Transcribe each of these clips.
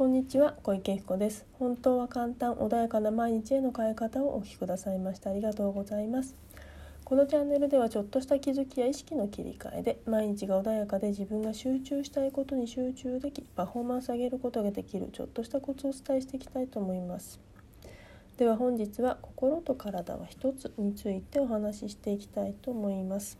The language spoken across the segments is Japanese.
こんにちは小池彦です。本当は簡単穏やかな毎日への変え方をお聞きくださいましてありがとうございます。このチャンネルではちょっとした気づきや意識の切り替えで毎日が穏やかで自分が集中したいことに集中できパフォーマンス上げることができるちょっとしたコツをお伝えしていきたいと思います。では本日は心と体は一つについてお話ししていきたいと思います、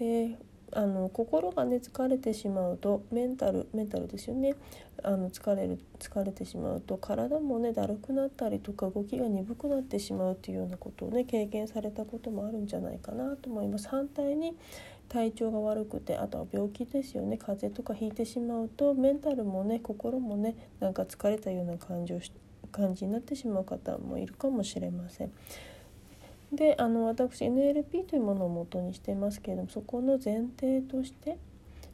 えーあの心がね疲れてしまうとメンタルメンタルですよねあの疲れる疲れてしまうと体もねだるくなったりとか動きが鈍くなってしまうっていうようなことをね経験されたこともあるんじゃないかなと思います。反対に体調が悪くてあとは病気ですよね風邪とかひいてしまうとメンタルもね心もねなんか疲れたような感情感じになってしまう方もいるかもしれません。であの私 NLP というものを元にしてますけれどもそこの前提として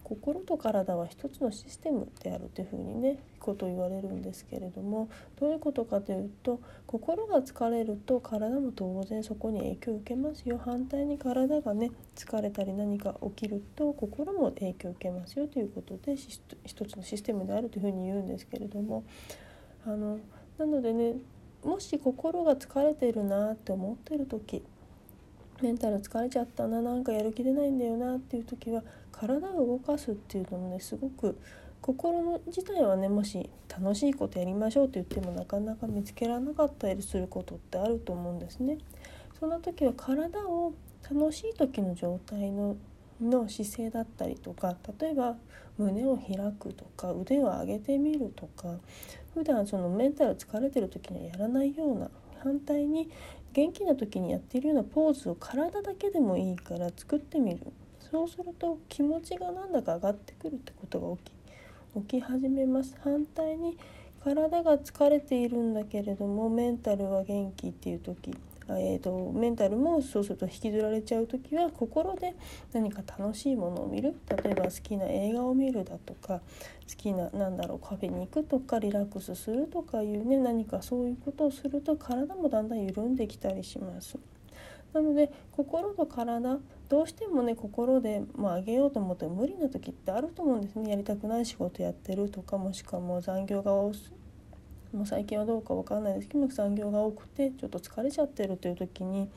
心と体は一つのシステムであるというふうにねことを言われるんですけれどもどういうことかというと心が疲れると体も当然そこに影響を受けますよ。反対に体がね疲れたり何か起きると心も影響を受けますよということで一つのシステムであるというふうに言うんですけれどもあのなのでねもし心が疲れてるなって思ってる時メンタル疲れちゃったななんかやる気出ないんだよなっていう時は体を動かすっていうのもねすごく心の自体はねもし楽しいことやりましょうって言ってもなかなか見つけられなかったりすることってあると思うんですね。そんな時は体を楽しい時の状態のの姿勢だったりとか例えば胸を開くとか腕を上げてみるとか普段そのメンタル疲れてる時にはやらないような反対に元気な時にやっているようなポーズを体だけでもいいから作ってみる。そうすると気持ちがなんだか上がってくるってことが起き起き始めます。反対に体が疲れているんだけれどもメンタルは元気っていう時。えーと、メンタルもそうすると引きずられちゃう時は心で何か楽しいものを見る例えば好きな映画を見るだとか好きななんだろうカフェに行くとかリラックスするとかいうね何かそういうことをすると体もだんだん緩んできたりします。なので心と体どうしてもね心で、まあ、げようと思って無理な時ってあると思うんですねやりたくない仕事やってるとかもしくはもう残業がもう最近はどうか分かんないですけど残業が多くてちょっと疲れちゃってるという時に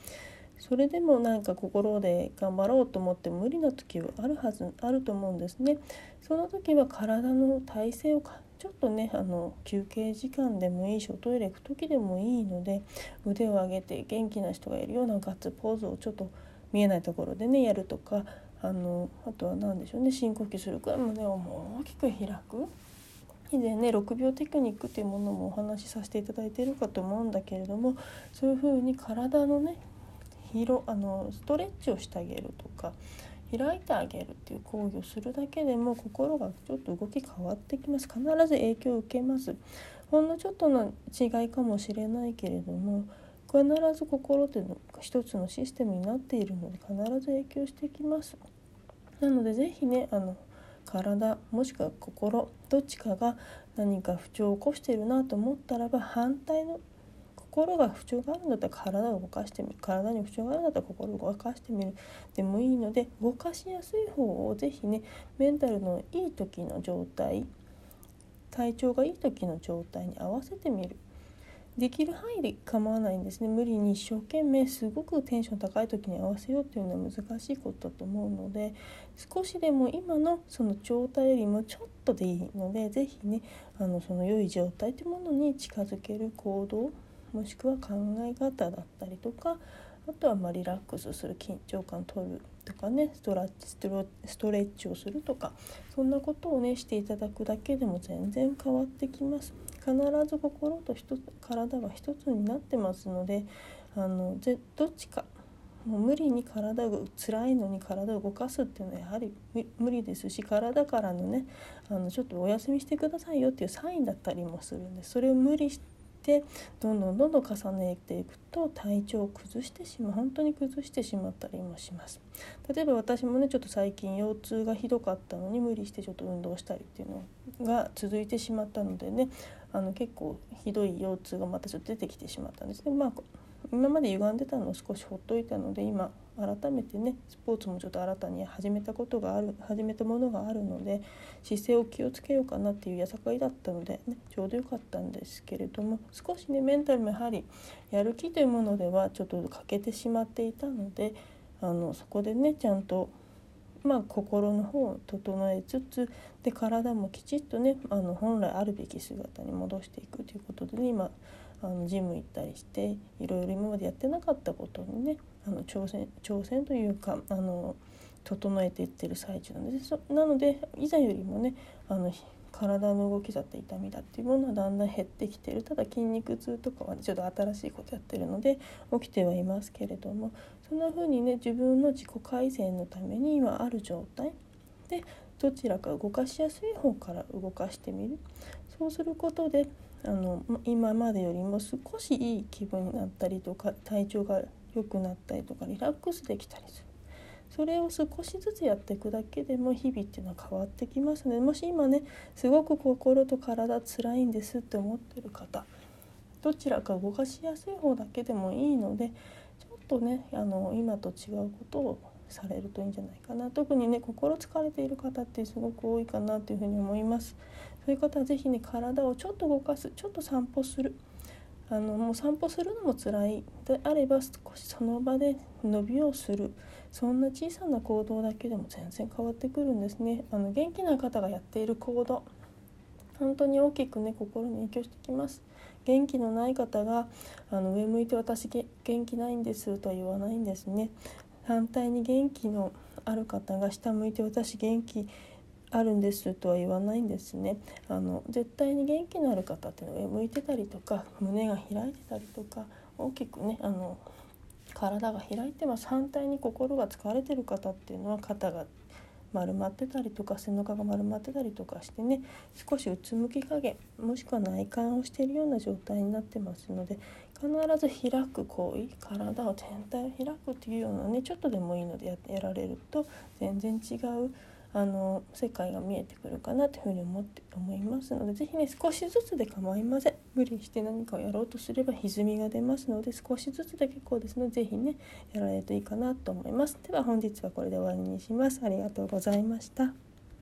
それでもなんか心で頑張ろうと思って無理な時はあるはずあると思うんですね。その時は体の体勢をちょっとねあの休憩時間でもいいしおトイレ行く時でもいいので腕を上げて元気な人がいるようなガッツポーズをちょっと見えないところでねやるとかあのあとは何でしょうね深呼吸するからい胸を大きく開く。以前ね6秒テクニックっていうものもお話しさせていただいているかと思うんだけれどもそういうふうに体のね広あのストレッチをしてあげるとか開いてあげるっていう行為をするだけでも心がちょっと動き変わってきます。必ず影響を受けます。ほんのちょっとの違いかもしれないけれども必ず心っていうのが一つのシステムになっているので必ず影響してきます。なので是非ねあの体もしくは心どっちかが何か不調を起こしているなと思ったらば反対の心が不調があるんだったら体を動かしてみる。体に不調があるんだったら心を動かしてみる。でもいいので動かしやすい方を是非ねメンタルのいい時の状態体調がいい時の状態に合わせてみる。できる範囲で構わないんですね。無理に一生懸命すごくテンション高い時に合わせようっていうのは難しいことだと思うので少しでも今のその状態よりもちょっとでいいので是非ねあのその良い状態というものに近づける行動もしくは考え方だったりとかあとはまリラックスする緊張感取るとかねストラッチストレッチをするとかそんなことをねしていただくだけでも全然変わってきます。必ず心と一つ体は一つになってますのであのぜどっちかもう無理に体が辛いのに体を動かすっていうのはやはり無理ですし体からのねあのちょっとお休みしてくださいよっていうサインだったりもするんでそれを無理してどんどんどんどん重ねていくと体調を崩してしまう本当に崩してしまったりもします例えば私もねちょっと最近腰痛がひどかったのに無理してちょっと運動したりっていうのが続いてしまったのでねあの結構ひどい腰痛がまたちょっと出てきてしまったんですね。まあ今まで歪んでたのを少しほっといたので今改めてねスポーツもちょっと新たに始めたことがある始めたものがあるので姿勢を気をつけようかなっていうやさかいだったので、ね、ちょうどよかったんですけれども少しねメンタルもやはりやる気というものではちょっと欠けてしまっていたのであのそこでねちゃんとまあ、心の方を整えつつで体もきちっとねあの本来あるべき姿に戻していくということでね今あのジム行ったりしていろいろ今までやってなかったことにねあの挑戦挑戦というかあの整えていってる最中なんです。なので以前よりもねあの体の動きだった痛みだっていうものはだんだん減ってきてる。ただ筋肉痛とかは、ね、ちょっと新しいことやってるので起きてはいますけれどもそんな風にね自分の自己改善のために今ある状態でどちらか動かしやすい方から動かしてみる。そうすることであの今までよりも少しいい気分になったりとか体調が良くなったりとかリラックスできたりする。それを少しずつやっていくだけでも日々っていうのは変わってきますねもし今ねすごく心と体つらいんですって思ってる方どちらか動かしやすい方だけでもいいのでちょっとねあの今と違うことをされるといいんじゃないかな特にね心疲れている方ってすごく多いかなというふうに思いますそういう方は是非ね体をちょっと動かすちょっと散歩する。あのもう散歩するのも辛い。であれば少しその場で伸びをする。そんな小さな行動だけでも全然変わってくるんですね。あの元気な方がやっている行動。本当に大きくね心に影響してきます。元気のない方があの上向いて私元気ないんですとは言わないんですね。反対に元気のある方が下向いて私元気あるんですとは言わないんですね。あの絶対に元気のある方っていうのは上向いてたりとか胸が開いてたりとか大きくねあの体が開いてます。反対に心が疲れてる方っていうのは肩が丸まってたりとか背中が丸まってたりとかしてね少しうつむき加減もしくは内観をしているような状態になってますので必ず開く行為体を全体を開くっていうようなねちょっとでもいいのでややられると全然違うあの世界が見えてくるかなというふうに思って思いますので是非ね少しずつで構いません。無理して何かをやろうとすれば歪みが出ますので少しずつで結構ですので是非ねやられるといいかなと思います。では本日はこれで終わりにします。ありがとうございました。